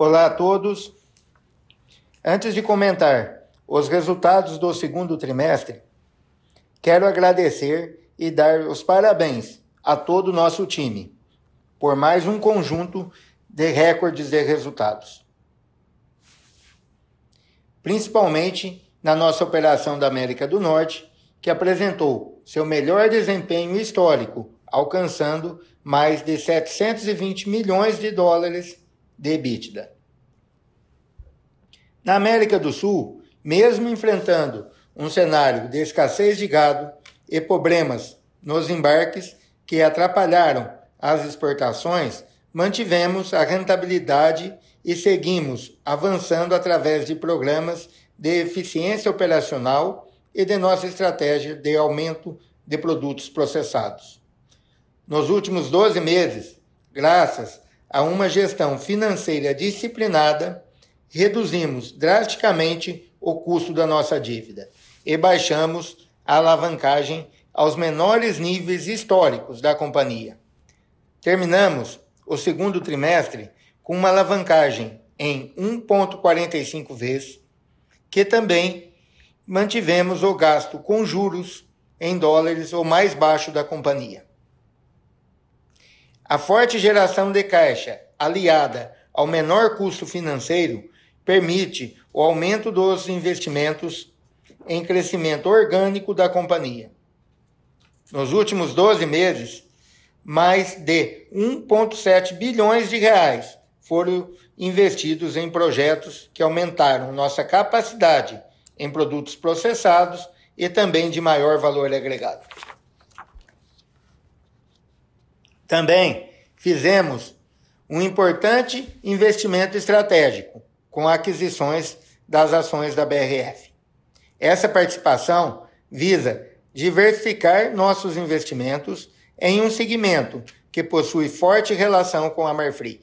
Olá a todos. Antes de comentar os resultados do segundo trimestre, quero agradecer e dar os parabéns a todo o nosso time por mais um conjunto de recordes de resultados. Principalmente na nossa operação da América do Norte, que apresentou seu melhor desempenho histórico, alcançando mais de 720 milhões de dólares de EBITDA. Na América do Sul, mesmo enfrentando um cenário de escassez de gado e problemas nos embarques que atrapalharam as exportações, mantivemos a rentabilidade e seguimos avançando através de programas de eficiência operacional e de nossa estratégia de aumento de produtos processados. Nos últimos 12 meses, graças a uma gestão financeira disciplinada, reduzimos drasticamente o custo da nossa dívida e baixamos a alavancagem aos menores níveis históricos da companhia. Terminamos o segundo trimestre com uma alavancagem em 1,45 vezes, que também mantivemos o gasto com juros em dólares o mais baixo da companhia. A forte geração de caixa, aliada ao menor custo financeiro, permite o aumento dos investimentos em crescimento orgânico da companhia. Nos últimos 12 meses, mais de 1,7 bilhões de reais foram investidos em projetos que aumentaram nossa capacidade em produtos processados e também de maior valor agregado. Também fizemos um importante investimento estratégico com aquisições das ações da BRF. Essa participação visa diversificar nossos investimentos em um segmento que possui forte relação com a Marfrig.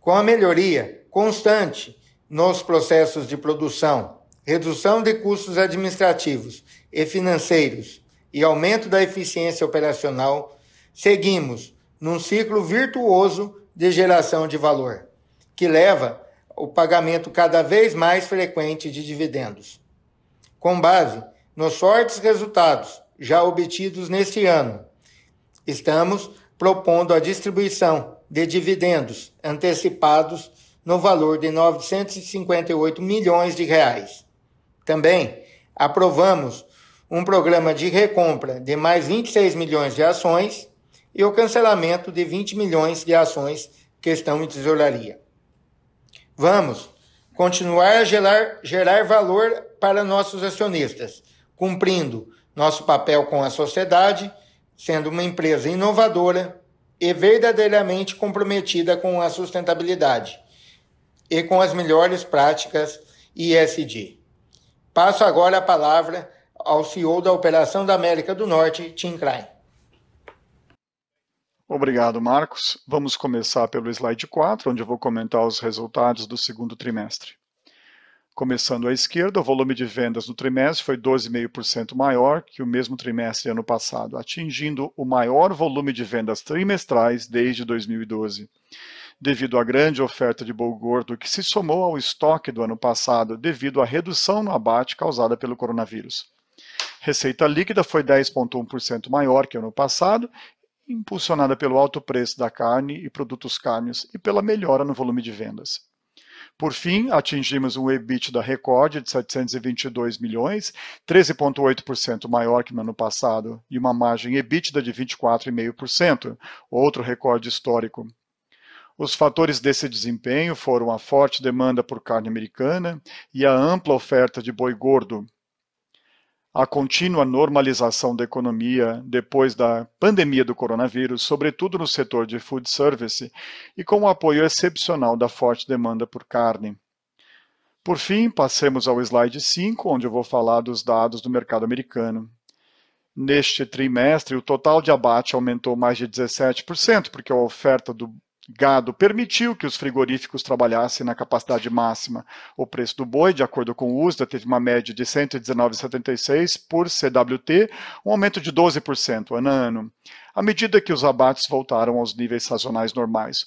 Com a melhoria constante nos processos de produção, redução de custos administrativos e financeiros e aumento da eficiência operacional, seguimos num ciclo virtuoso de geração de valor, que leva o pagamento cada vez mais frequente de dividendos. Com base nos fortes resultados já obtidos neste ano, estamos propondo a distribuição de dividendos antecipados no valor de 958 milhões de reais. Também aprovamos um programa de recompra de mais 26 milhões de ações e o cancelamento de 20 milhões de ações que estão em tesouraria. Vamos continuar a gerar, gerar valor para nossos acionistas, cumprindo nosso papel com a sociedade, sendo uma empresa inovadora e verdadeiramente comprometida com a sustentabilidade e com as melhores práticas ISD. Passo agora a palavra ao CEO da Operação da América do Norte, Tim Klein. Obrigado, Marcos. Vamos começar pelo slide 4, onde eu vou comentar os resultados do segundo trimestre. Começando à esquerda, o volume de vendas no trimestre foi 12,5% maior que o mesmo trimestre ano passado, atingindo o maior volume de vendas trimestrais desde 2012. Devido à grande oferta de boi gordo que se somou ao estoque do ano passado devido à redução no abate causada pelo coronavírus. Receita líquida foi 10,1% maior que ano passado, impulsionada pelo alto preço da carne e produtos carnes e pela melhora no volume de vendas. Por fim, atingimos um EBITDA recorde de 722 milhões, 13,8% maior que no ano passado, e uma margem EBITDA de 24,5%, outro recorde histórico. Os fatores desse desempenho foram a forte demanda por carne americana e a ampla oferta de boi gordo, a contínua normalização da economia depois da pandemia do coronavírus, sobretudo no setor de food service, e com o apoio excepcional da forte demanda por carne. Por fim, passemos ao slide 5, onde eu vou falar dos dados do mercado americano. Neste trimestre, o total de abate aumentou mais de 17%, porque a oferta do gado permitiu que os frigoríficos trabalhassem na capacidade máxima. O preço do boi, de acordo com o USDA, teve uma média de 119,76 por CWT, um aumento de 12% ano a ano, à medida que os abates voltaram aos níveis sazonais normais.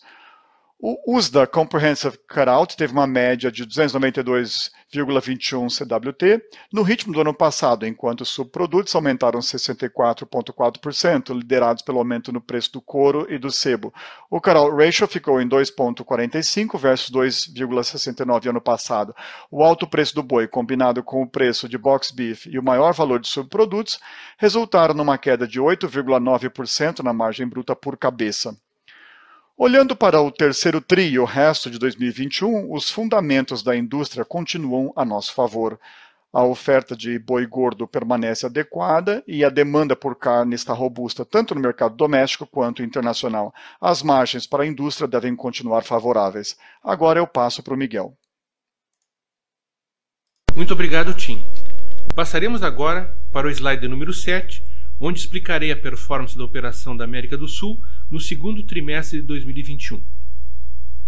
O USDA Comprehensive Cutout teve uma média de 292,21 CWT, no ritmo do ano passado, enquanto os subprodutos aumentaram 64,4%, liderados pelo aumento no preço do couro e do sebo. O Cutout Ratio ficou em 2,45 versus 2,69 ano passado. O alto preço do boi, combinado com o preço de box beef e o maior valor de subprodutos, resultaram numa queda de 8,9% na margem bruta por cabeça. Olhando para o terceiro TRI e o resto de 2021, os fundamentos da indústria continuam a nosso favor. A oferta de boi gordo permanece adequada e a demanda por carne está robusta tanto no mercado doméstico quanto internacional. As margens para a indústria devem continuar favoráveis. Agora eu passo para o Miguel. Muito obrigado, Tim. Passaremos agora para o slide número 7, onde explicarei a performance da operação da América do Sul no segundo trimestre de 2021.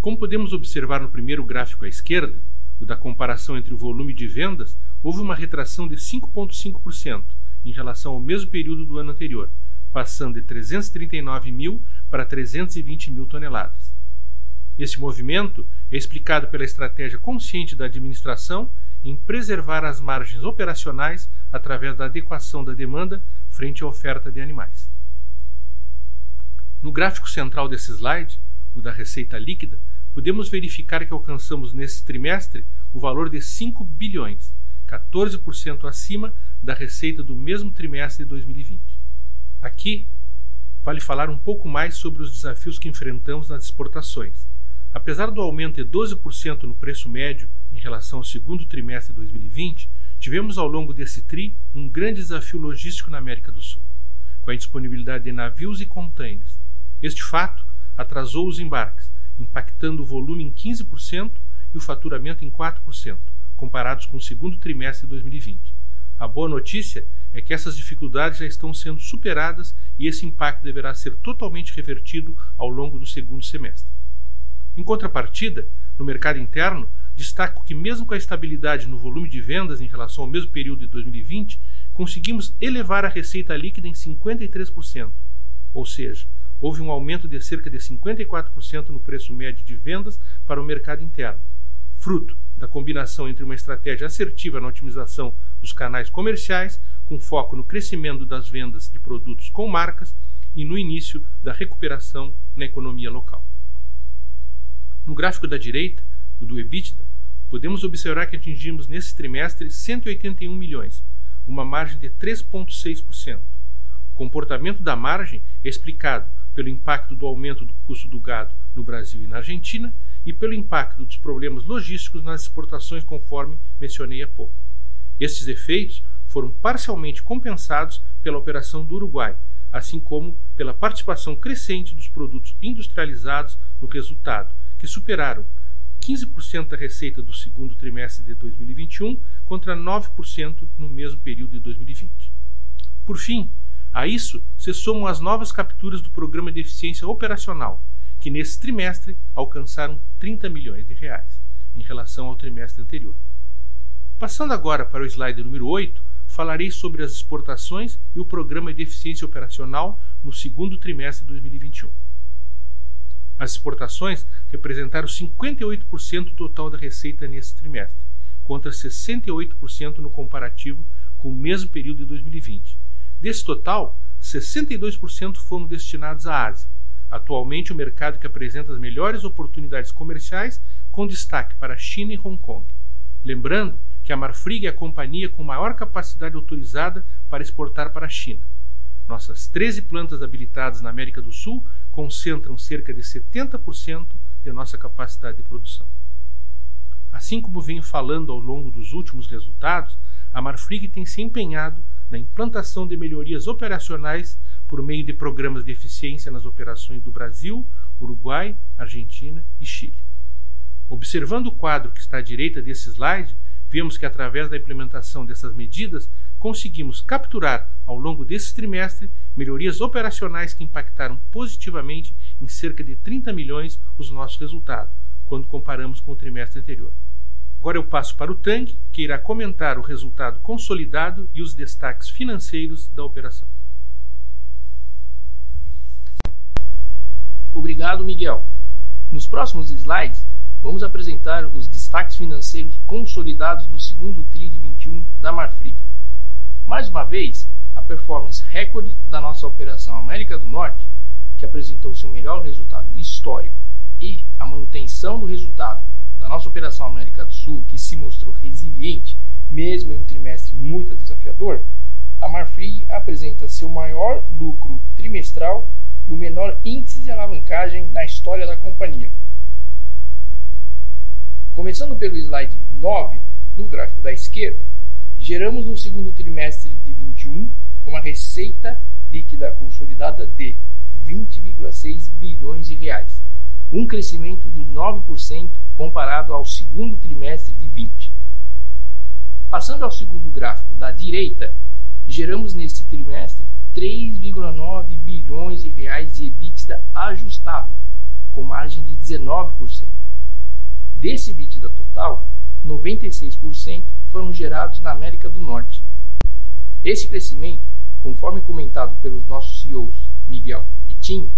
Como podemos observar no primeiro gráfico à esquerda, o da comparação entre o volume de vendas, houve uma retração de 5,5% em relação ao mesmo período do ano anterior, passando de 339 mil para 320 mil toneladas. Este movimento é explicado pela estratégia consciente da administração em preservar as margens operacionais através da adequação da demanda frente à oferta de animais. No gráfico central desse slide, o da receita líquida, podemos verificar que alcançamos nesse trimestre o valor de 5 bilhões, 14% acima da receita do mesmo trimestre de 2020. Aqui, vale falar um pouco mais sobre os desafios que enfrentamos nas exportações. Apesar do aumento de 12% no preço médio em relação ao segundo trimestre de 2020, tivemos ao longo desse TRI um grande desafio logístico na América do Sul, com a disponibilidade de navios e contêineres, este fato atrasou os embarques, impactando o volume em 15% e o faturamento em 4%, comparados com o segundo trimestre de 2020. A boa notícia é que essas dificuldades já estão sendo superadas e esse impacto deverá ser totalmente revertido ao longo do segundo semestre. Em contrapartida, no mercado interno, destaco que, mesmo com a estabilidade no volume de vendas em relação ao mesmo período de 2020, conseguimos elevar a receita líquida em 53%, ou seja, houve um aumento de cerca de 54% no preço médio de vendas para o mercado interno, fruto da combinação entre uma estratégia assertiva na otimização dos canais comerciais, com foco no crescimento das vendas de produtos com marcas e no início da recuperação na economia local. No gráfico da direita, do EBITDA, podemos observar que atingimos nesse trimestre 181 milhões, uma margem de 3,6%. O comportamento da margem é explicado pelo impacto do aumento do custo do gado no Brasil e na Argentina e pelo impacto dos problemas logísticos nas exportações, conforme mencionei há pouco. Estes efeitos foram parcialmente compensados pela operação do Uruguai, assim como pela participação crescente dos produtos industrializados no resultado, que superaram 15% da receita do segundo trimestre de 2021 contra 9% no mesmo período de 2020. Por fim, a isso se somam as novas capturas do Programa de Eficiência Operacional, que nesse trimestre alcançaram 30 milhões de reais, em relação ao trimestre anterior. Passando agora para o slide número 8, falarei sobre as exportações e o Programa de Eficiência Operacional no segundo trimestre de 2021. As exportações representaram 58% do total da receita nesse trimestre, contra 68% no comparativo com o mesmo período de 2020 Desse total, 62% foram destinados à Ásia, atualmente o mercado que apresenta as melhores oportunidades comerciais, com destaque para a China e Hong Kong. Lembrando que a Marfrig é a companhia com maior capacidade autorizada para exportar para a China. Nossas 13 plantas habilitadas na América do Sul concentram cerca de 70% de nossa capacidade de produção. Assim como venho falando ao longo dos últimos resultados, a Marfrig tem se empenhado na implantação de melhorias operacionais por meio de programas de eficiência nas operações do Brasil, Uruguai, Argentina e Chile. Observando o quadro que está à direita desse slide, vemos que através da implementação dessas medidas conseguimos capturar ao longo desse trimestre melhorias operacionais que impactaram positivamente em cerca de 30 milhões os nossos resultados, quando comparamos com o trimestre anterior. Agora eu passo para o Tang, que irá comentar o resultado consolidado e os destaques financeiros da operação. Obrigado, Miguel. Nos próximos slides, vamos apresentar os destaques financeiros consolidados do segundo TRI de 21 da Marfrig. Mais uma vez, a performance recorde da nossa operação América do Norte, que apresentou seu melhor resultado histórico, e a manutenção do resultado da nossa operação América do Sul, que se mostrou resiliente, mesmo em um trimestre muito desafiador, a Marfrig apresenta seu maior lucro trimestral e o menor índice de alavancagem na história da companhia. Começando pelo slide 9, no gráfico da esquerda, geramos no segundo trimestre de 21 uma receita líquida consolidada de 20,6 bilhões de reais, um crescimento de 9% comparado ao segundo trimestre de 20. Passando ao segundo gráfico da direita, geramos neste trimestre 3,9 bilhões de reais de EBITDA ajustado, com margem de 19%. Desse EBITDA total, 96% foram gerados na América do Norte. Esse crescimento, conforme comentado pelos nossos CEOs Miguel e Tim,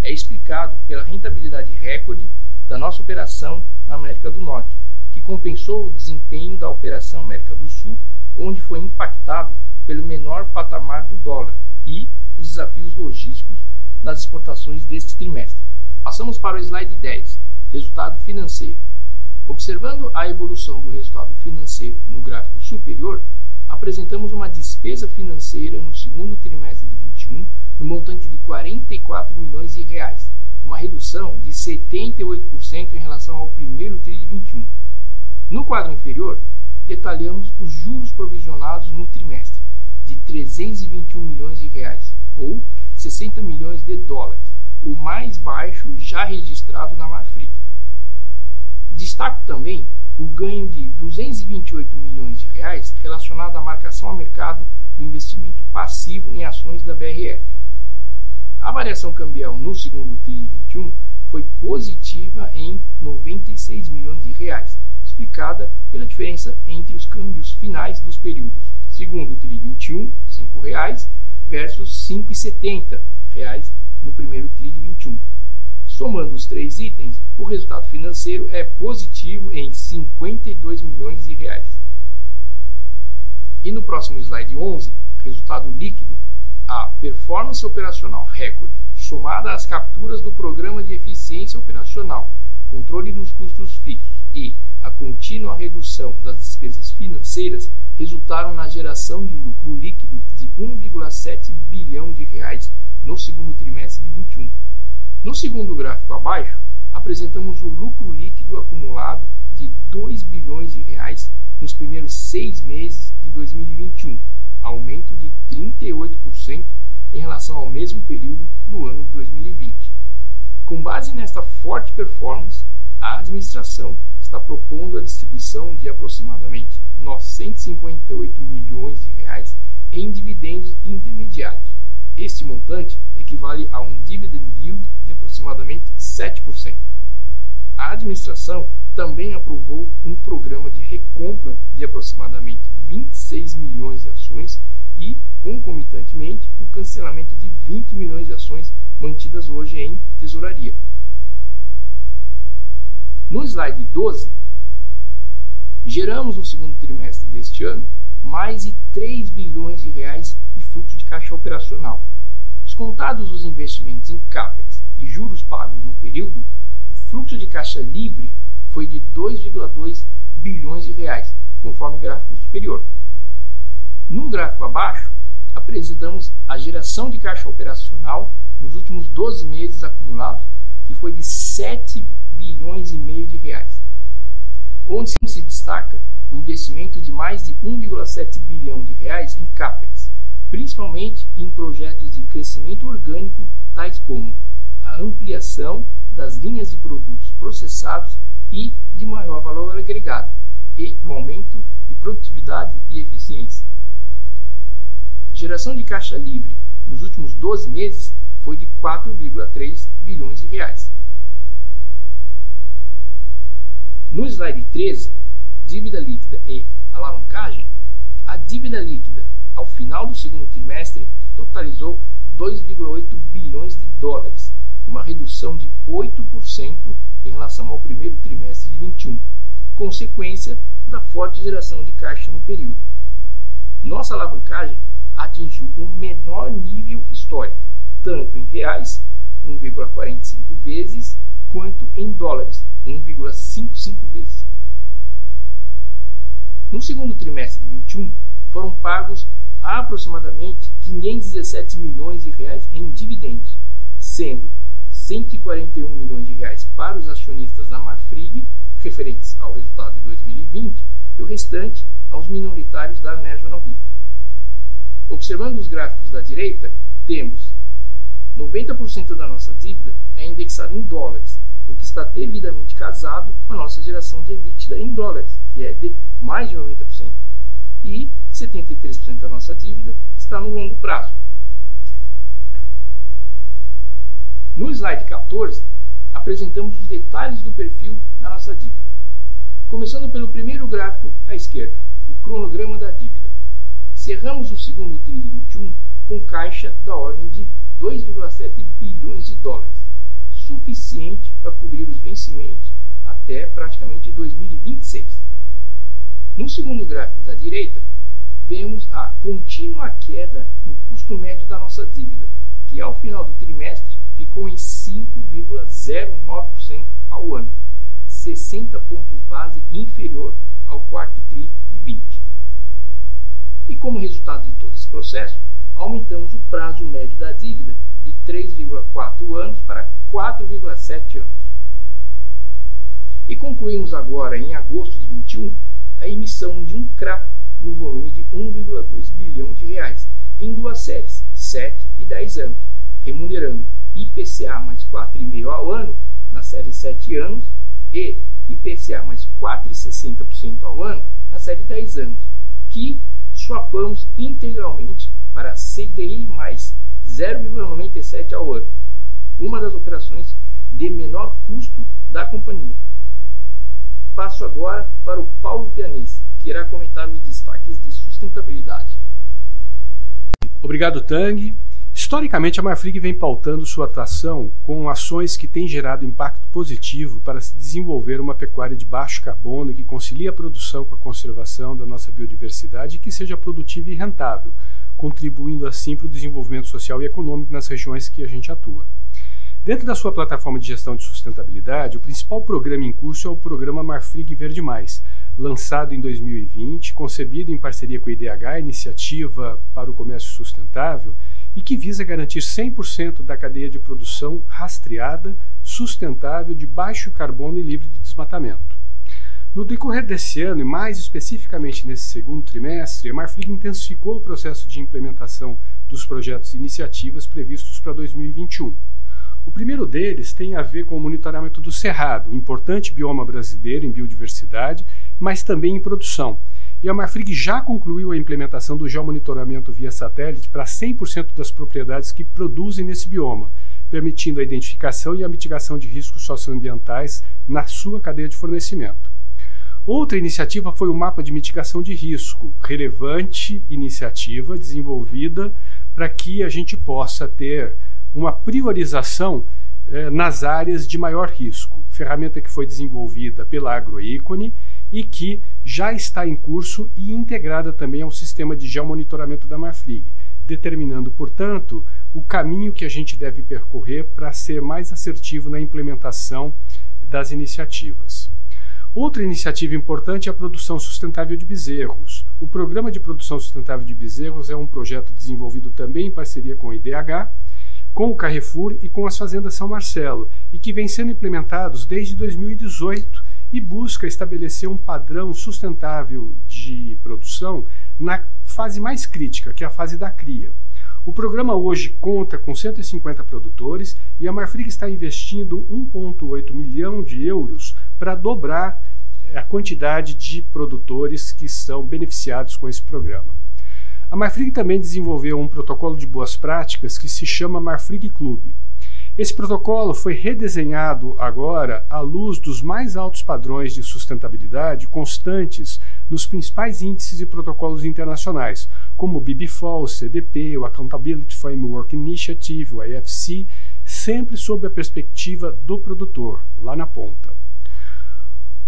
é explicado pela rentabilidade recorde da nossa operação na América do Norte, que compensou o desempenho da operação América do Sul, onde foi impactado pelo menor patamar do dólar e os desafios logísticos nas exportações deste trimestre. Passamos para o slide 10, resultado financeiro. Observando a evolução do resultado financeiro no gráfico superior, apresentamos uma despesa financeira no segundo trimestre de 21 no montante de 44 milhões de reais, uma redução de 78% em relação ao primeiro TRI de 21. No quadro inferior, detalhamos os juros provisionados no trimestre, de 321 milhões de reais, ou 60 milhões de dólares, o mais baixo já registrado na Marfrig. Destaco também o ganho de 228 milhões de reais relacionado à marcação a mercado do investimento passivo em ações da BRF. A variação cambial no segundo TRI de 21 foi positiva em 96 milhões de reais, explicada pela diferença entre os câmbios finais dos períodos. Segundo TRI 21, R$ 5,00 versus R$ 5,70 no primeiro TRI de 21. Somando os três itens, o resultado financeiro é positivo em 52 milhões de reais. E no próximo slide 11, resultado líquido, a performance operacional recorde, somada às capturas do programa de eficiência operacional, controle dos custos fixos e a contínua redução das despesas financeiras resultaram na geração de lucro líquido de 1,7 bilhão de reais no segundo trimestre de 21. No segundo gráfico abaixo, apresentamos o lucro líquido acumulado de 2 bilhões de reais nos primeiros seis meses de 2021, aumento de 38% em relação ao mesmo período do ano de 2020. Com base nesta forte performance, a administração está propondo a distribuição de aproximadamente 958 milhões de reais em dividendos intermediários. Este montante equivale a um dividend yield aproximadamente 7%. A administração também aprovou um programa de recompra de aproximadamente 26 milhões de ações e, concomitantemente, o cancelamento de 20 milhões de ações mantidas hoje em tesouraria. No slide 12, geramos no segundo trimestre deste ano mais de 3 bilhões de reais de fluxo de caixa operacional. Descontados os investimentos em CAPEX e juros pagos no período, o fluxo de caixa livre foi de 2,2 bilhões de reais, conforme o gráfico superior. No gráfico abaixo, apresentamos a geração de caixa operacional nos últimos 12 meses acumulados, que foi de 7 bilhões e meio de reais, onde se destaca o investimento de mais de 1,7 bilhão de reais em CAPEX, principalmente em projetos de crescimento orgânico, tais como ampliação das linhas de produtos processados e de maior valor agregado, e o aumento de produtividade e eficiência. A geração de caixa livre nos últimos 12 meses foi de 4,3 bilhões de reais. No slide 13, dívida líquida e alavancagem, a dívida líquida ao final do segundo trimestre totalizou 2,8 bilhões de dólares, uma redução de 8% em relação ao primeiro trimestre de 21, consequência da forte geração de caixa no período. Nossa alavancagem atingiu o menor nível histórico, tanto em reais, 1,45 vezes, quanto em dólares, 1,55 vezes. No segundo trimestre de 21, foram pagos aproximadamente 517 milhões de reais em dividendos, sendo 141 milhões de reais para os acionistas da Marfrig, referentes ao resultado de 2020, e o restante aos minoritários da National Beef. Observando os gráficos da direita, temos 90% da nossa dívida é indexada em dólares, o que está devidamente casado com a nossa geração de EBITDA em dólares, que é de mais de 90%. E 73% da nossa dívida está no longo prazo. No slide 14, apresentamos os detalhes do perfil da nossa dívida. Começando pelo primeiro gráfico à esquerda, o cronograma da dívida. Cerramos o segundo TRI de 21 com caixa da ordem de 2,7 bilhões de dólares, suficiente para cobrir os vencimentos até praticamente 2026. No segundo gráfico da direita, vemos a contínua queda no custo médio da nossa dívida, que ao final do trimestre ficou em 5,09% ao ano, 60 pontos base inferior ao quarto TRI de 20. E como resultado de todo esse processo, aumentamos o prazo médio da dívida de 3,4 anos para 4,7 anos. E concluímos agora, em agosto de 21, a emissão de um CRA no volume de 1,2 bilhão de reais em duas séries, 7 e 10 anos, remunerando IPCA mais 4,5 ao ano na série 7 anos e IPCA mais 4,60% ao ano na série 10 anos, que swapamos integralmente para CDI mais 0,97 ao ano, uma das operações de menor custo da companhia. Passo agora para o Paulo Pianese, que irá comentar os destaques de sustentabilidade. Obrigado, Tang. Historicamente, a Marfrig vem pautando sua atuação com ações que têm gerado impacto positivo para se desenvolver uma pecuária de baixo carbono que concilie a produção com a conservação da nossa biodiversidade e que seja produtiva e rentável, contribuindo assim para o desenvolvimento social e econômico nas regiões que a gente atua. Dentro da sua plataforma de gestão de sustentabilidade, o principal programa em curso é o programa Marfrig Verde Mais, lançado em 2020, concebido em parceria com a IDH, Iniciativa para o Comércio Sustentável, e que visa garantir 100% da cadeia de produção rastreada, sustentável, de baixo carbono e livre de desmatamento. No decorrer desse ano, e mais especificamente nesse segundo trimestre, a Marfrig intensificou o processo de implementação dos projetos e iniciativas previstos para 2021. O primeiro deles tem a ver com o monitoramento do cerrado, importante bioma brasileiro em biodiversidade, mas também em produção, e a Marfrig já concluiu a implementação do geomonitoramento via satélite para 100% das propriedades que produzem nesse bioma, permitindo a identificação e a mitigação de riscos socioambientais na sua cadeia de fornecimento. Outra iniciativa foi o mapa de mitigação de risco, relevante iniciativa desenvolvida para que a gente possa ter uma priorização eh, nas áreas de maior risco. Ferramenta que foi desenvolvida pela Agroícone e que já está em curso e integrada também ao sistema de geomonitoramento da Marfrig, determinando, portanto, o caminho que a gente deve percorrer para ser mais assertivo na implementação das iniciativas. Outra iniciativa importante é a produção sustentável de bezerros. O Programa de Produção Sustentável de Bezerros é um projeto desenvolvido também em parceria com a IDH, com o Carrefour e com as Fazendas São Marcelo, e que vem sendo implementados desde 2018 e busca estabelecer um padrão sustentável de produção na fase mais crítica, que é a fase da cria. O programa hoje conta com 150 produtores e a Marfrig está investindo 1,8 milhão de euros para dobrar a quantidade de produtores que são beneficiados com esse programa. A Marfrig também desenvolveu um protocolo de boas práticas que se chama Marfrig Club. Esse protocolo foi redesenhado agora à luz dos mais altos padrões de sustentabilidade constantes nos principais índices e protocolos internacionais, como o BBFOL, o CDP, o Accountability Framework Initiative, o IFC, sempre sob a perspectiva do produtor, lá na ponta.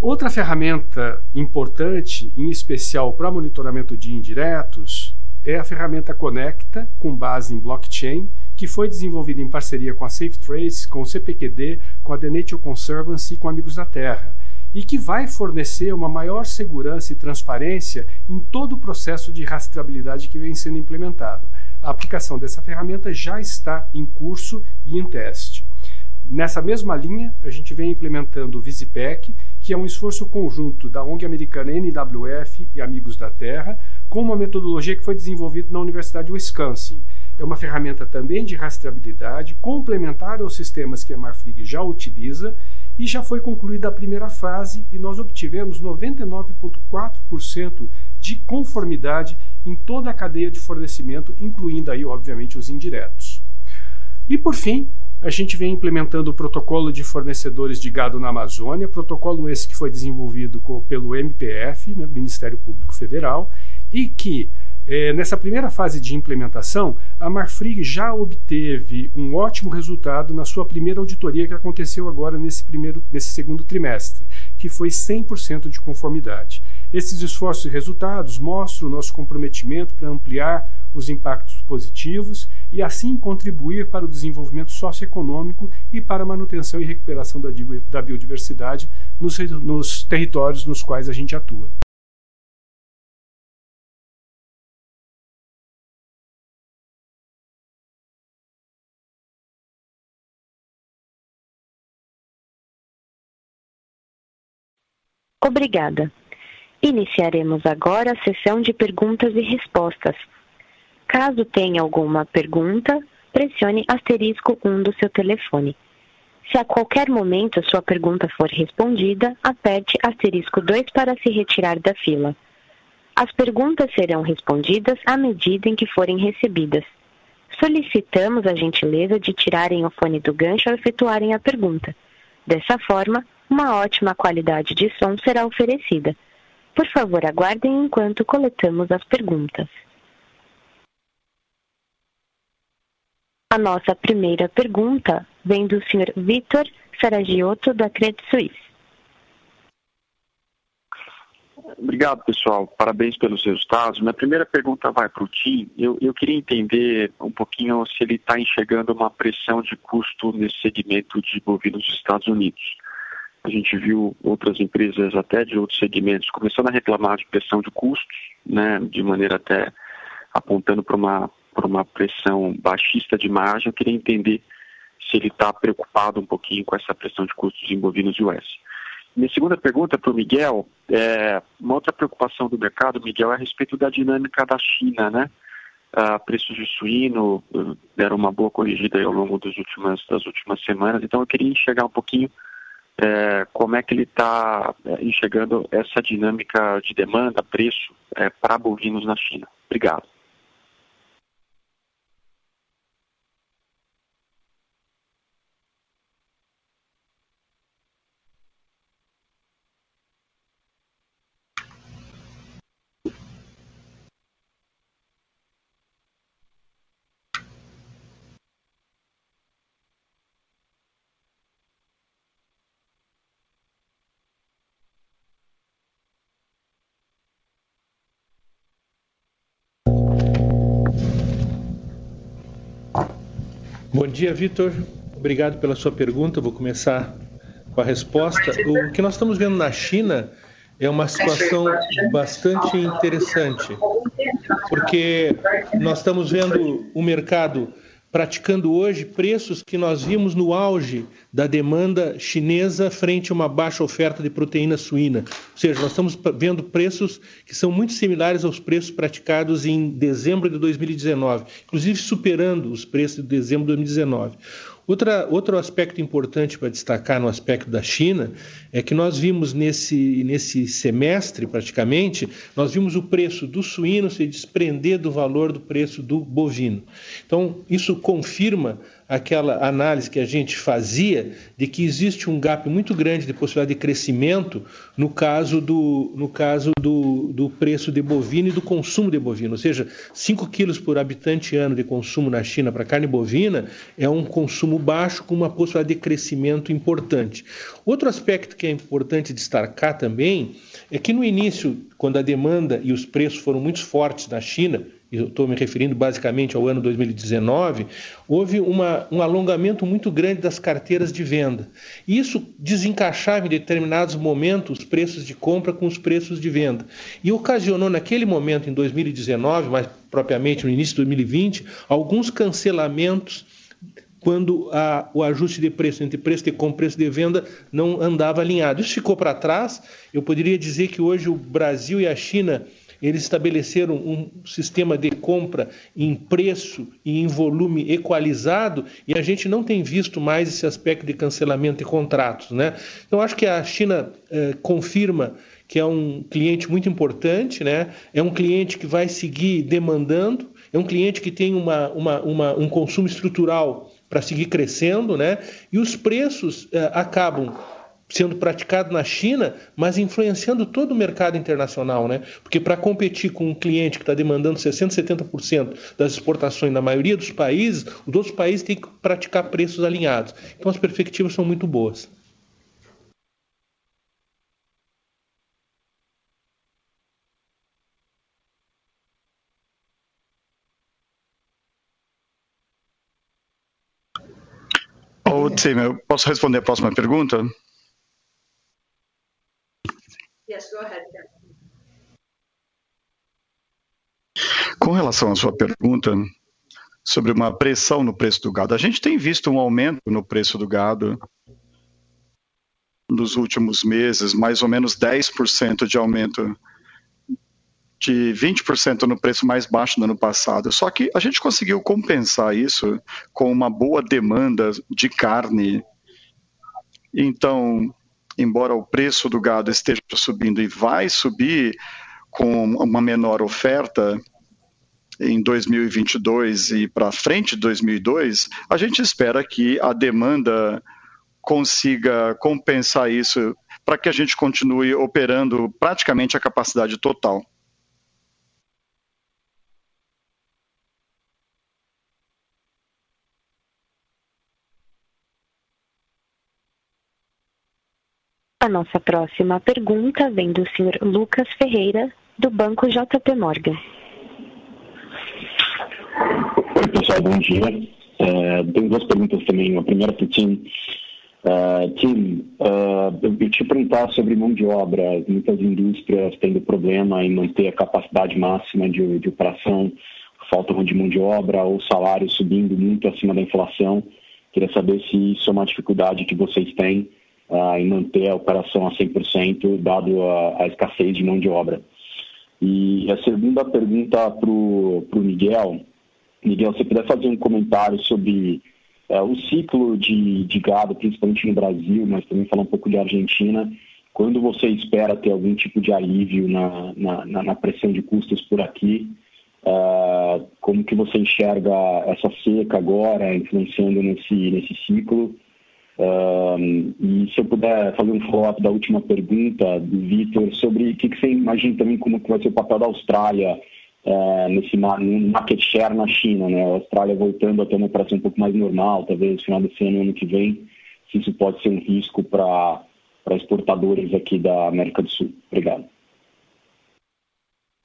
Outra ferramenta importante, em especial para monitoramento de indiretos, é a ferramenta Conecta, com base em blockchain, que foi desenvolvida em parceria com a SafeTrace, com o CPQD, com a The Nature Conservancy e com Amigos da Terra, e que vai fornecer uma maior segurança e transparência em todo o processo de rastreabilidade que vem sendo implementado. A aplicação dessa ferramenta já está em curso e em teste. Nessa mesma linha, a gente vem implementando o Visipec, que é um esforço conjunto da ONG americana NWF e Amigos da Terra, com uma metodologia que foi desenvolvida na Universidade de Wisconsin. É uma ferramenta também de rastreabilidade, complementar aos sistemas que a Marfrig já utiliza, e já foi concluída a primeira fase e nós obtivemos 99,4% de conformidade em toda a cadeia de fornecimento, incluindo aí, obviamente, os indiretos. E por fim, a gente vem implementando o protocolo de fornecedores de gado na Amazônia, protocolo esse que foi desenvolvido pelo MPF, né, Ministério Público Federal, e que é, nessa primeira fase de implementação, a Marfrig já obteve um ótimo resultado na sua primeira auditoria que aconteceu agora nesse, primeiro, nesse segundo trimestre, que foi 100% de conformidade. Esses esforços e resultados mostram o nosso comprometimento para ampliar os impactos positivos e assim contribuir para o desenvolvimento socioeconômico e para a manutenção e recuperação da, da biodiversidade nos, nos territórios nos quais a gente atua. Obrigada. Iniciaremos agora a sessão de perguntas e respostas. Caso tenha alguma pergunta, pressione asterisco 1 do seu telefone. Se a qualquer momento sua pergunta for respondida, aperte asterisco 2 para se retirar da fila. As perguntas serão respondidas à medida em que forem recebidas. Solicitamos a gentileza de tirarem o fone do gancho ao efetuarem a pergunta. Dessa forma, uma ótima qualidade de som será oferecida. Por favor, aguardem enquanto coletamos as perguntas. A nossa primeira pergunta vem do Sr. Vitor Saragiotto, da Credit Suisse. Obrigado, pessoal. Parabéns pelos resultados. Minha primeira pergunta vai para o Tim. Eu, eu, queria entender um pouquinho se ele está enxergando uma pressão de custo nesse segmento de bovinos dos Estados Unidos. A gente viu outras empresas até de outros segmentos começando a reclamar de pressão de custos, né, de maneira até apontando para uma, uma pressão baixista de margem. Eu queria entender se ele está preocupado um pouquinho com essa pressão de custos em bovinos US. Minha segunda pergunta para o Miguel, é, uma outra preocupação do mercado, Miguel, é a respeito da dinâmica da China, né? Uh, preços de suíno uh, deram uma boa corrigida ao longo das últimas, das últimas semanas, então eu queria enxergar um pouquinho é, como é que ele está é, enxergando essa dinâmica de demanda, preço é, para bovinos na China. Obrigado. Dia, Vitor. Obrigado pela sua pergunta. Vou começar com a resposta. O que nós estamos vendo na China é uma situação bastante interessante, porque nós estamos vendo o mercado praticando hoje preços que nós vimos no auge da demanda chinesa frente a uma baixa oferta de proteína suína. Ou seja, nós estamos vendo preços que são muito similares aos preços praticados em dezembro de 2019, inclusive superando os preços de dezembro de 2019. Outra, outro aspecto importante para destacar no aspecto da China é que nós vimos nesse, nesse semestre, praticamente, nós vimos o preço do suíno se desprender do valor do preço do bovino. Então, isso confirma aquela análise que a gente fazia de que existe um gap muito grande de possibilidade de crescimento no caso do, no caso do, do preço de bovino e do consumo de bovino. Ou seja, 5 quilos por habitante ano de consumo na China para carne bovina é um consumo baixo com uma possibilidade de crescimento importante. Outro aspecto que é importante destacar também é que no início, quando a demanda e os preços foram muito fortes na China, estou me referindo basicamente ao ano 2019, houve uma, um alongamento muito grande das carteiras de venda. E isso desencaixava em determinados momentos os preços de compra com os preços de venda. E ocasionou, naquele momento, em 2019, mais propriamente no início de 2020, alguns cancelamentos quando a, o ajuste de preço entre preço de compra e preço de venda não andava alinhado. Isso ficou para trás. Eu poderia dizer que hoje o Brasil e a China eles estabeleceram um sistema de compra em preço e em volume equalizado e a gente não tem visto mais esse aspecto de cancelamento de contratos. Né? Então, acho que a China eh, confirma que é um cliente muito importante, né? é um cliente que vai seguir demandando, é um cliente que tem uma, uma, uma um consumo estrutural para seguir crescendo, né? e os preços eh, acabam sendo praticado na China, mas influenciando todo o mercado internacional, né? Porque para competir com um cliente que está demandando 60%, 70% das exportações na maioria dos países, os outros países têm que praticar preços alinhados. Então as perspectivas são muito boas. Ô, eu posso responder a próxima pergunta? Yes, go ahead. Com relação à sua pergunta sobre uma pressão no preço do gado, a gente tem visto um aumento no preço do gado nos últimos meses, mais ou menos 10% de aumento, de 20% no preço mais baixo do ano passado. Só que a gente conseguiu compensar isso com uma boa demanda de carne. Então, embora o preço do gado esteja subindo e vai subir com uma menor oferta em 2022 e para frente de 2002, a gente espera que a demanda consiga compensar isso para que a gente continue operando praticamente a capacidade total. A nossa próxima pergunta vem do senhor Lucas Ferreira, do Banco JP Morgan. Oi, pessoal, bom dia. É, tenho duas perguntas também. A primeira para o Tim. Uh, Tim, uh, eu te perguntar sobre mão de obra. Muitas indústrias tendo problema em manter a capacidade máxima de, de operação, falta de mão de obra ou salário subindo muito acima da inflação. Queria saber se isso é uma dificuldade que vocês têm em manter a operação a 100%, dado a, a, escassez de mão de obra. E a segunda pergunta para o Miguel. Miguel, se puder fazer um comentário sobre uh, o ciclo de, de gado, principalmente no Brasil, mas também falar um pouco de Argentina, quando você espera ter algum tipo de alívio na, na, na pressão de custos por aqui? Uh, como que você enxerga essa seca agora influenciando nesse, nesse ciclo? E se eu puder fazer um follow-up da última pergunta do Vitor sobre o que, que, você imagina também como que vai ser o papel da Austrália uh, nesse market share na China, né? A Austrália voltando a ter uma operação um pouco mais normal, talvez no final desse ano, ano que vem, se isso pode ser um risco para exportadores aqui da América do Sul. Obrigado.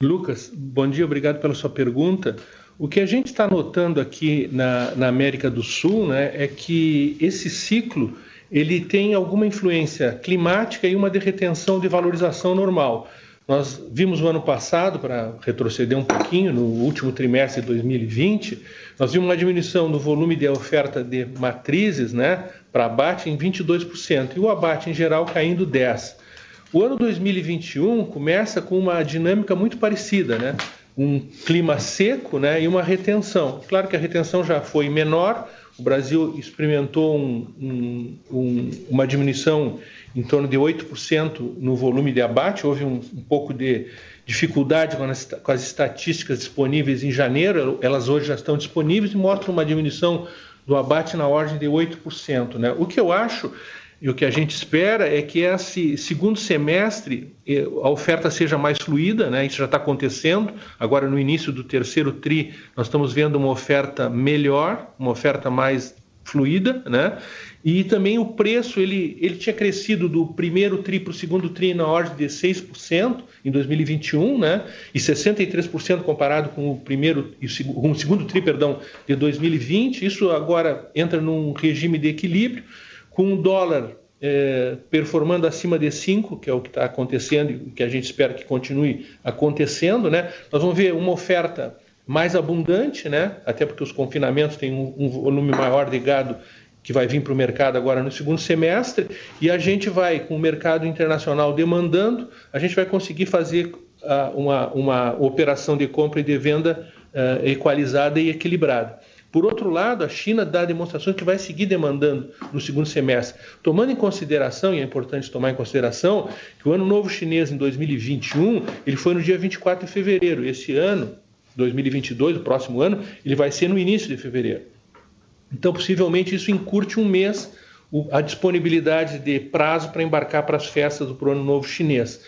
Lucas, bom dia, obrigado pela sua pergunta. O que a gente está notando aqui na, na, América do Sul né, é que esse ciclo ele tem alguma influência climática e uma retenção de valorização normal. Nós vimos no ano passado, para retroceder um pouquinho, no último trimestre de 2020, nós vimos uma diminuição no volume de oferta de matrizes né, para abate em 22% e o abate em geral caindo 10%. O ano 2021 começa com uma dinâmica muito parecida, né? Um clima seco né, e uma retenção. Claro que a retenção já foi menor, o Brasil experimentou um, um, um, uma diminuição em torno de 8% no volume de abate, houve um, pouco de dificuldade com as, com as, estatísticas disponíveis em janeiro, elas hoje já estão disponíveis e mostram uma diminuição do abate na ordem de 8%. Né? O que eu acho e o que a gente espera é que esse segundo semestre eh, a oferta seja mais fluida, né? isso já está acontecendo. Agora, no início do terceiro TRI, nós estamos vendo uma oferta melhor, uma oferta mais fluida, né? E também o preço, ele, ele tinha crescido do primeiro TRI para o segundo TRI na ordem de 6% em 2021, né? E 63% comparado com o primeiro com o segundo TRI, perdão, de 2020. Isso agora entra num regime de equilíbrio, com o dólar é, performando acima de 5, que é o que está acontecendo e que a gente espera que continue acontecendo, né? Nós vamos ver uma oferta mais abundante, né? até porque os confinamentos têm um, um volume maior de gado que vai vir para o mercado agora no segundo semestre, e a gente vai, com o mercado internacional demandando, a gente vai conseguir fazer uh, uma, uma operação de compra e de venda uh, equalizada e equilibrada. Por outro lado, a China dá demonstrações que vai seguir demandando no segundo semestre, tomando em consideração, e é importante tomar em consideração, que o ano novo chinês em 2021, ele foi no dia 24 de fevereiro. Esse ano, 2022, o próximo ano, ele vai ser no início de fevereiro. Então, possivelmente, isso encurte um mês a disponibilidade de prazo para embarcar para as festas do Ano Novo Chinês.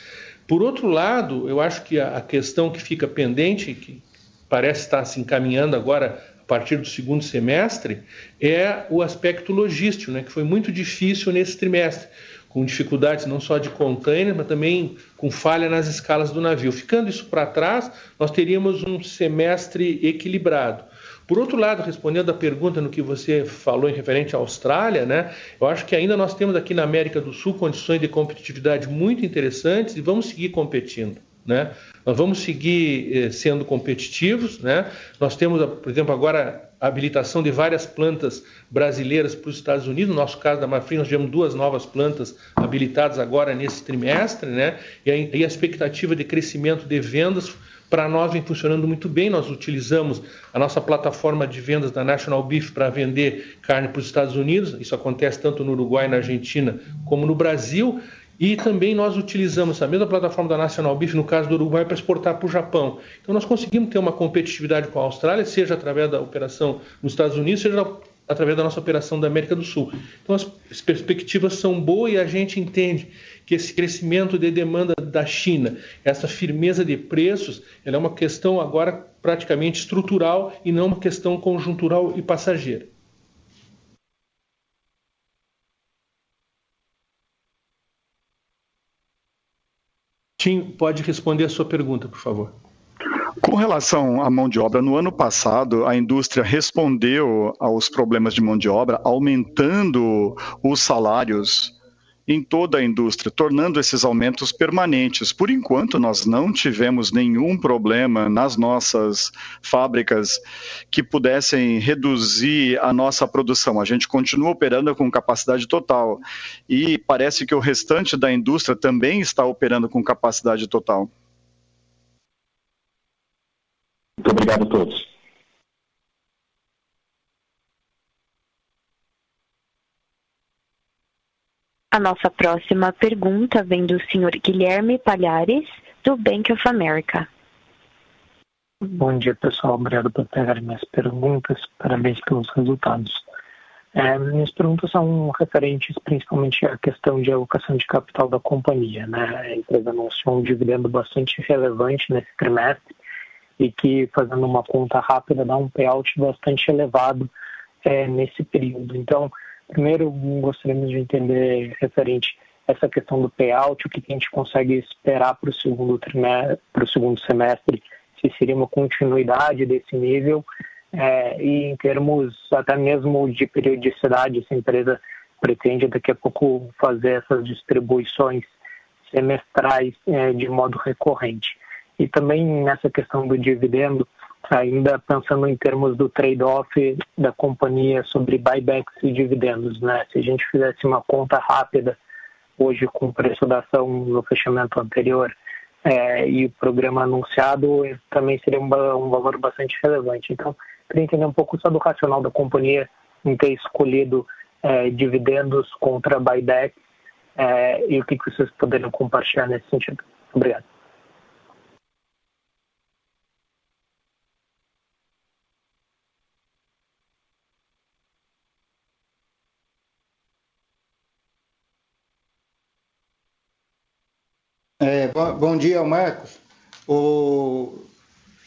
Por outro lado, eu acho que a questão que fica pendente, que parece estar se encaminhando agora a partir do segundo semestre, é o aspecto logístico, né, que foi muito difícil nesse trimestre com dificuldades não só de container, mas também com falha nas escalas do navio. Ficando isso para trás, nós teríamos um semestre equilibrado. Por outro lado, respondendo à pergunta no que você falou em referente à Austrália, né, eu acho que ainda nós temos aqui na América do Sul condições de competitividade muito interessantes e vamos seguir competindo. Né? Nós vamos seguir eh, sendo competitivos. Né? Nós temos, por exemplo, agora a habilitação de várias plantas brasileiras para os Estados Unidos. No nosso caso da Marfrig, nós tivemos duas novas plantas habilitadas agora nesse trimestre. Né? E a expectativa de crescimento de vendas para nós vem funcionando muito bem. Nós utilizamos a nossa plataforma de vendas da National Beef para vender carne para os Estados Unidos. Isso acontece tanto no Uruguai, na Argentina, como no Brasil. E também nós utilizamos a mesma plataforma da National Beef, no caso do Uruguai, para exportar para o Japão. Então nós conseguimos ter uma competitividade com a Austrália, seja através da operação nos Estados Unidos, seja através da nossa operação da América do Sul. Então as perspectivas são boas e a gente entende que esse crescimento de demanda da China, essa firmeza de preços, ela é uma questão agora praticamente estrutural e não uma questão conjuntural e passageira. Tim, pode responder a sua pergunta, por favor. Com relação à mão de obra, no ano passado a indústria respondeu aos problemas de mão de obra aumentando os salários em toda a indústria, tornando esses aumentos permanentes. Por enquanto, nós não tivemos nenhum problema nas nossas fábricas que pudessem reduzir a nossa produção. A gente continua operando com capacidade total e parece que o restante da indústria também está operando com capacidade total. Muito obrigado a todos. A nossa próxima pergunta vem do senhor Guilherme Palhares, do Bank of America. Bom dia, pessoal. Obrigado por pegar minhas perguntas. Parabéns pelos resultados. É, minhas perguntas são referentes principalmente à questão de alocação de capital da companhia. Né? A empresa anunciou um dividendo bastante relevante nesse trimestre e que, fazendo uma conta rápida, dá um payout bastante elevado é, nesse período. Então, Primeiro, gostaríamos de entender referente a essa questão do payout, o que a gente consegue esperar para o segundo trimestre, para o segundo semestre, se seria uma continuidade desse nível, é, e em termos até mesmo de periodicidade, essa empresa pretende daqui a pouco fazer essas distribuições semestrais é, de modo recorrente. E também nessa questão do dividendo, ainda pensando em termos do trade-off da companhia sobre buybacks e dividendos, né? Se a gente fizesse uma conta rápida hoje com o preço da ação no fechamento anterior é, e o programa anunciado, também seria um, um, valor bastante relevante. Então, queria entender um pouco só do racional da companhia em ter escolhido é, dividendos contra buybacks é, e o que vocês poderiam compartilhar nesse sentido. Obrigado. É, bom, bom, dia, Marcos.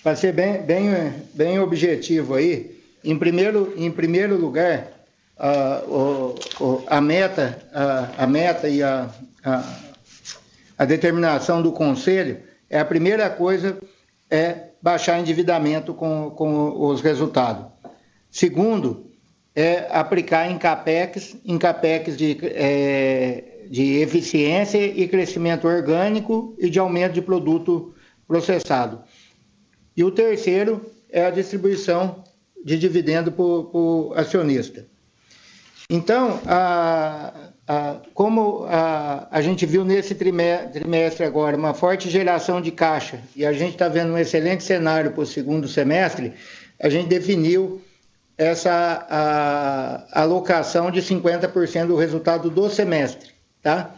Para ser bem, bem, bem objetivo aí, em primeiro, em primeiro lugar, a, o, a meta, a, a meta e a, a, a determinação do Conselho é a primeira coisa é baixar endividamento com, com os resultados. Segundo, é aplicar em CAPEX, em CAPEX de, é, de eficiência e crescimento orgânico e de aumento de produto processado. E o terceiro é a distribuição de dividendo para o acionista. Então, a, a, como a, a gente viu nesse trimestre agora uma forte geração de caixa e a gente está vendo um excelente cenário para o segundo semestre, a gente definiu essa alocação de 50% do resultado do semestre, tá?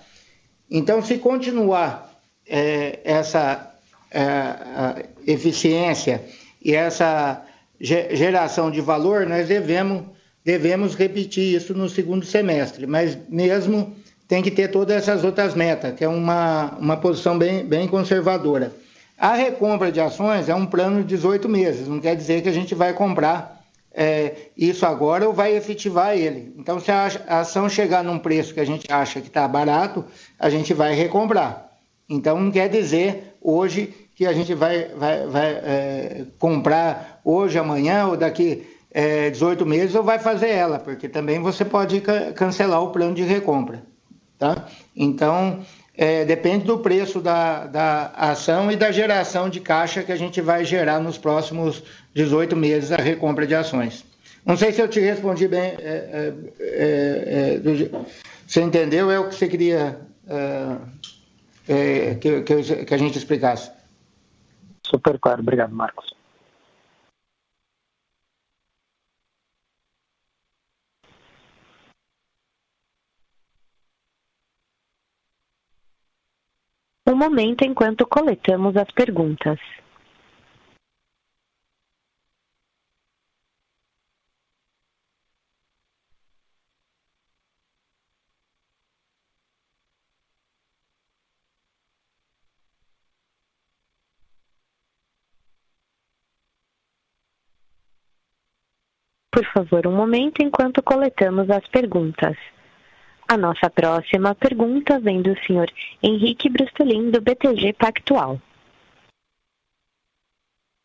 Então, se continuar é, essa é, eficiência e essa geração de valor, nós devemos, devemos repetir isso no segundo semestre, mas mesmo tem que ter todas essas outras metas, que é uma, uma posição bem, bem conservadora. A recompra de ações é um plano de 18 meses, não quer dizer que a gente vai comprar é, isso agora vai efetivar ele. Então, se a ação chegar num preço que a gente acha que está barato, a gente vai recomprar. Então, não quer dizer hoje que a gente vai, vai, vai é, comprar hoje, amanhã ou daqui é, 18 meses ou vai fazer ela, porque também você pode cancelar o plano de recompra. Tá? Então, é, depende do preço da, da ação e da geração de caixa que a gente vai gerar nos próximos 18 meses a recompra de ações. Não sei se eu te respondi bem. É, é, é, é você entendeu? É o que você queria é, que, que, que a gente explicasse. Super claro. Obrigado, Marcos. Um momento enquanto coletamos as perguntas. Por favor, um momento enquanto coletamos as perguntas. A nossa próxima pergunta vem do senhor Henrique Brustelin, do BTG Pactual.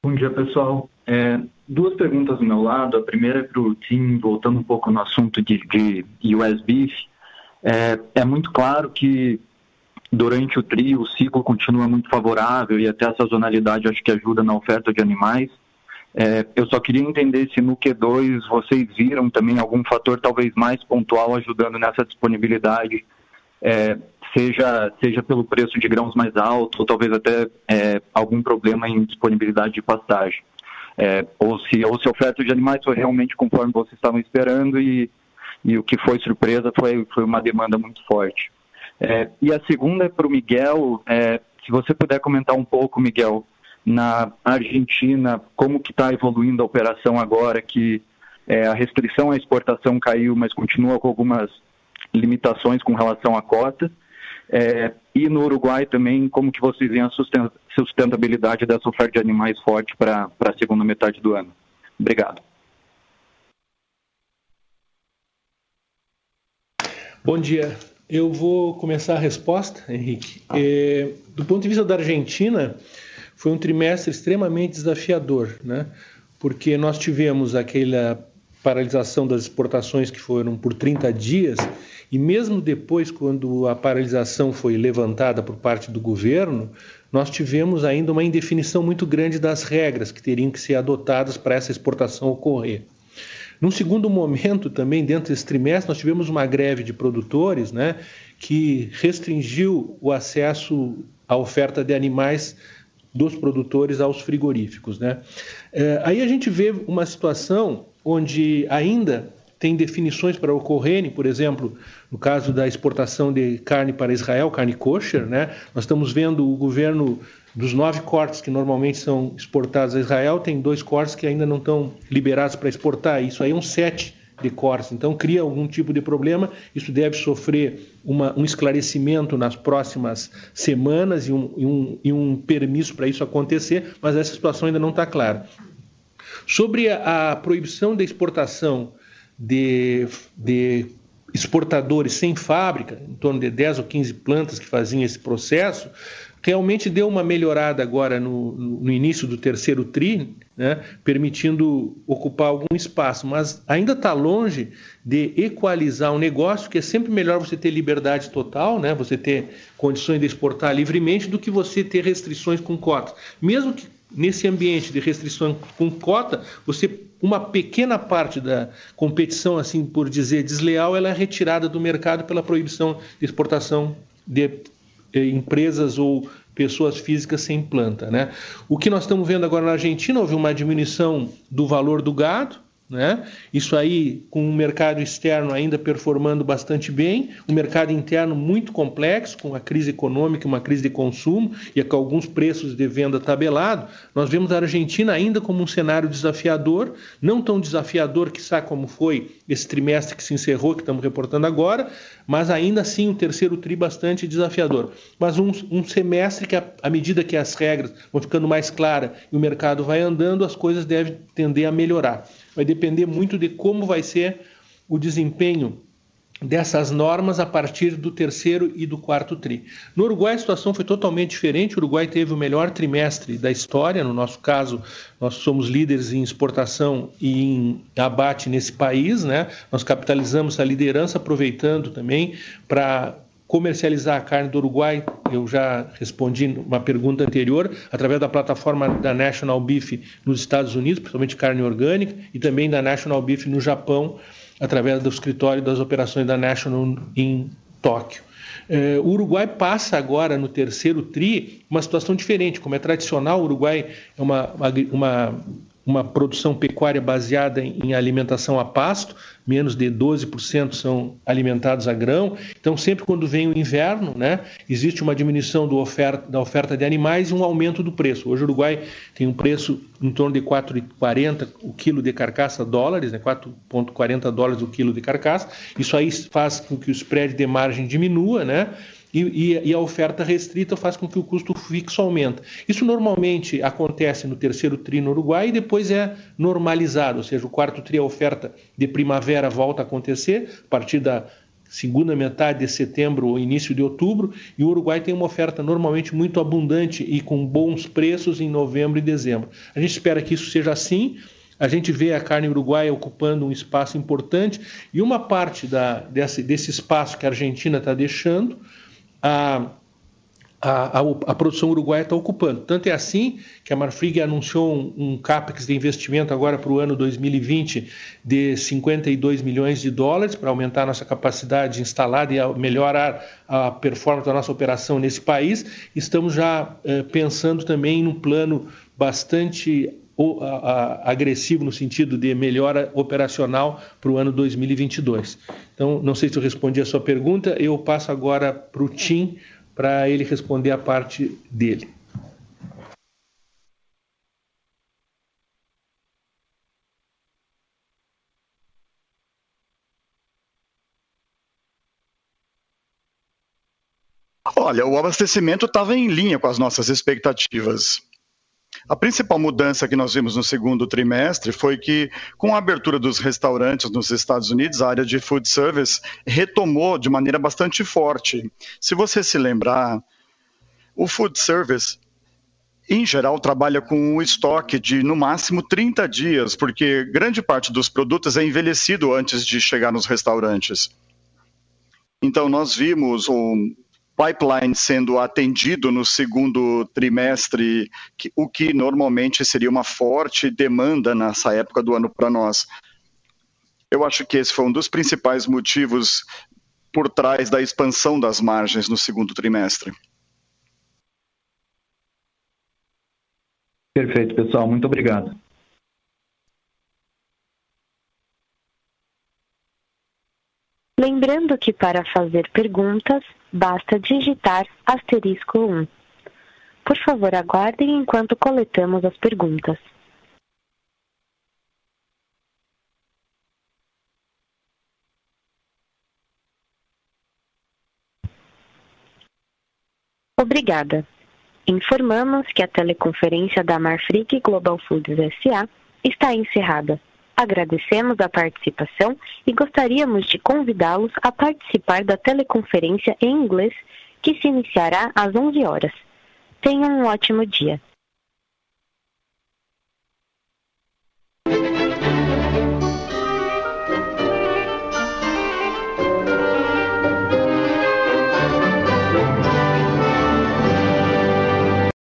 Bom dia, pessoal. É, duas perguntas do meu lado. A primeira é para o Tim, voltando um pouco no assunto de, de US Beef. É, é muito claro que durante o trio o ciclo continua muito favorável e até a sazonalidade acho que ajuda na oferta de animais. É, eu só queria entender se no Q2 vocês viram também algum fator talvez mais pontual ajudando nessa disponibilidade, é, seja, seja pelo preço de grãos mais alto, ou talvez até é, algum problema em disponibilidade de pastagem. É, ou, se, ou se a oferta de animais foi realmente conforme vocês estavam esperando e, e o que foi surpresa foi, foi uma demanda muito forte. É, e a segunda é para o Miguel, é, se você puder comentar um pouco, Miguel, na Argentina, como que está evoluindo a operação agora que é, a restrição à exportação caiu, mas continua com algumas limitações com relação à cota. É, e no Uruguai também, como que vocês veem a sustentabilidade dessa oferta de animais forte para a segunda metade do ano? Obrigado. Bom dia. Eu vou começar a resposta, Henrique. É, do ponto de vista da Argentina, foi um trimestre extremamente desafiador, né? porque nós tivemos aquela paralisação das exportações que foram por 30 dias, e mesmo depois, quando a paralisação foi levantada por parte do governo, nós tivemos ainda uma indefinição muito grande das regras que teriam que ser adotadas para essa exportação ocorrer. Num segundo momento, também dentro desse trimestre, nós tivemos uma greve de produtores né, que restringiu o acesso à oferta de animais dos produtores aos frigoríficos. Né? É, aí a gente vê uma situação onde ainda tem definições para ocorrerem, por exemplo, no caso da exportação de carne para Israel, carne kosher, né? nós estamos vendo o governo dos nove cortes que normalmente são exportados a Israel, tem dois cortes que ainda não estão liberados para exportar. Isso aí é um sete de cortes. Então, cria algum tipo de problema. Isso deve sofrer uma, um esclarecimento nas próximas semanas e um, e um, e um permisso para isso acontecer, mas essa situação ainda não está clara. Sobre a, a proibição da exportação de, de exportadores sem fábrica, em torno de 10 ou 15 plantas que faziam esse processo, realmente deu uma melhorada agora no, no início do terceiro TRI, né, permitindo ocupar algum espaço, mas ainda está longe de equalizar um negócio, que é sempre melhor você ter liberdade total, né, você ter condições de exportar livremente, do que você ter restrições com cotas. Mesmo que nesse ambiente de restrições com cota, você uma pequena parte da competição, assim por dizer, desleal, ela é retirada do mercado pela proibição de exportação de empresas ou pessoas físicas sem planta. Né? O que nós estamos vendo agora na Argentina, houve uma diminuição do valor do gado, né? Isso aí, com o mercado externo ainda performando bastante bem, o mercado interno muito complexo, com a crise econômica, uma crise de consumo e com alguns preços de venda tabelado, nós vemos a Argentina ainda como um cenário desafiador, não tão desafiador que sabe como foi esse trimestre que se encerrou, que estamos reportando agora, mas ainda assim um terceiro tri bastante desafiador. Mas um, um semestre que, à medida que as regras vão ficando mais claras e o mercado vai andando, as coisas devem tender a melhorar vai depender muito de como vai ser o desempenho dessas normas a partir do terceiro e do quarto tri. No Uruguai a situação foi totalmente diferente. O Uruguai teve o melhor trimestre da história. No nosso caso, nós somos líderes em exportação e em abate nesse país, né? Nós capitalizamos a liderança aproveitando também para comercializar a carne do Uruguai, eu já respondi uma pergunta anterior, através da plataforma da National Beef nos Estados Unidos, principalmente carne orgânica, e também da National Beef no Japão, através do escritório das operações da National em Tóquio. É, o Uruguai passa agora no terceiro TRI uma situação diferente. Como é tradicional, o Uruguai é uma, uma, uma produção pecuária baseada em alimentação a pasto, menos de 12% são alimentados a grão. Então, sempre quando vem o inverno, né, existe uma diminuição oferta, da oferta de animais e um aumento do preço. Hoje o Uruguai tem um preço em torno de 4,40 o quilo de carcaça dólares, né, 4,40 dólares o quilo de carcaça. Isso aí faz com que o spread de margem diminua, né? E, e, a oferta restrita faz com que o custo fixo aumente. Isso normalmente acontece no terceiro tri no Uruguai e depois é normalizado, ou seja, o quarto tri a oferta de primavera volta a acontecer a partir da segunda metade de setembro ou início de outubro, e o Uruguai tem uma oferta normalmente muito abundante e com bons preços em novembro e dezembro. A gente espera que isso seja assim. A gente vê a carne uruguaia ocupando um espaço importante e uma parte da, desse, desse espaço que a Argentina está deixando a, a, a, a produção uruguaia está ocupando. Tanto é assim que a Marfrig anunciou um, um CAPEX de investimento agora para o ano 2020 de 52 milhões de dólares para aumentar a nossa capacidade instalada e melhorar a performance da nossa operação nesse país. Estamos já eh, pensando também num plano bastante agressivo no sentido de melhora operacional para o ano 2022. Então, não sei se eu respondi a sua pergunta, eu passo agora para o Tim para ele responder a parte dele. Olha, o abastecimento estava em linha com as nossas expectativas. A principal mudança que nós vimos no segundo trimestre foi que, com a abertura dos restaurantes nos Estados Unidos, a área de food service retomou de maneira bastante forte. Se você se lembrar, o food service em geral, trabalha com um estoque de no máximo 30 dias, porque grande parte dos produtos é envelhecido antes de chegar nos restaurantes. Então, nós vimos um, pipeline sendo atendido no segundo trimestre, o que normalmente seria uma forte demanda nessa época do ano para nós. Eu acho que esse foi um dos principais motivos por trás da expansão das margens no segundo trimestre. Perfeito, pessoal. Muito obrigado. Lembrando que para fazer perguntas, basta digitar asterisco 1. Por favor, aguardem enquanto coletamos as perguntas. Obrigada. Informamos que a teleconferência da Marfrig Global Foods SA está encerrada. Agradecemos a participação e gostaríamos de convidá-los a participar da teleconferência em inglês que se iniciará às 11 horas. Tenham um ótimo dia.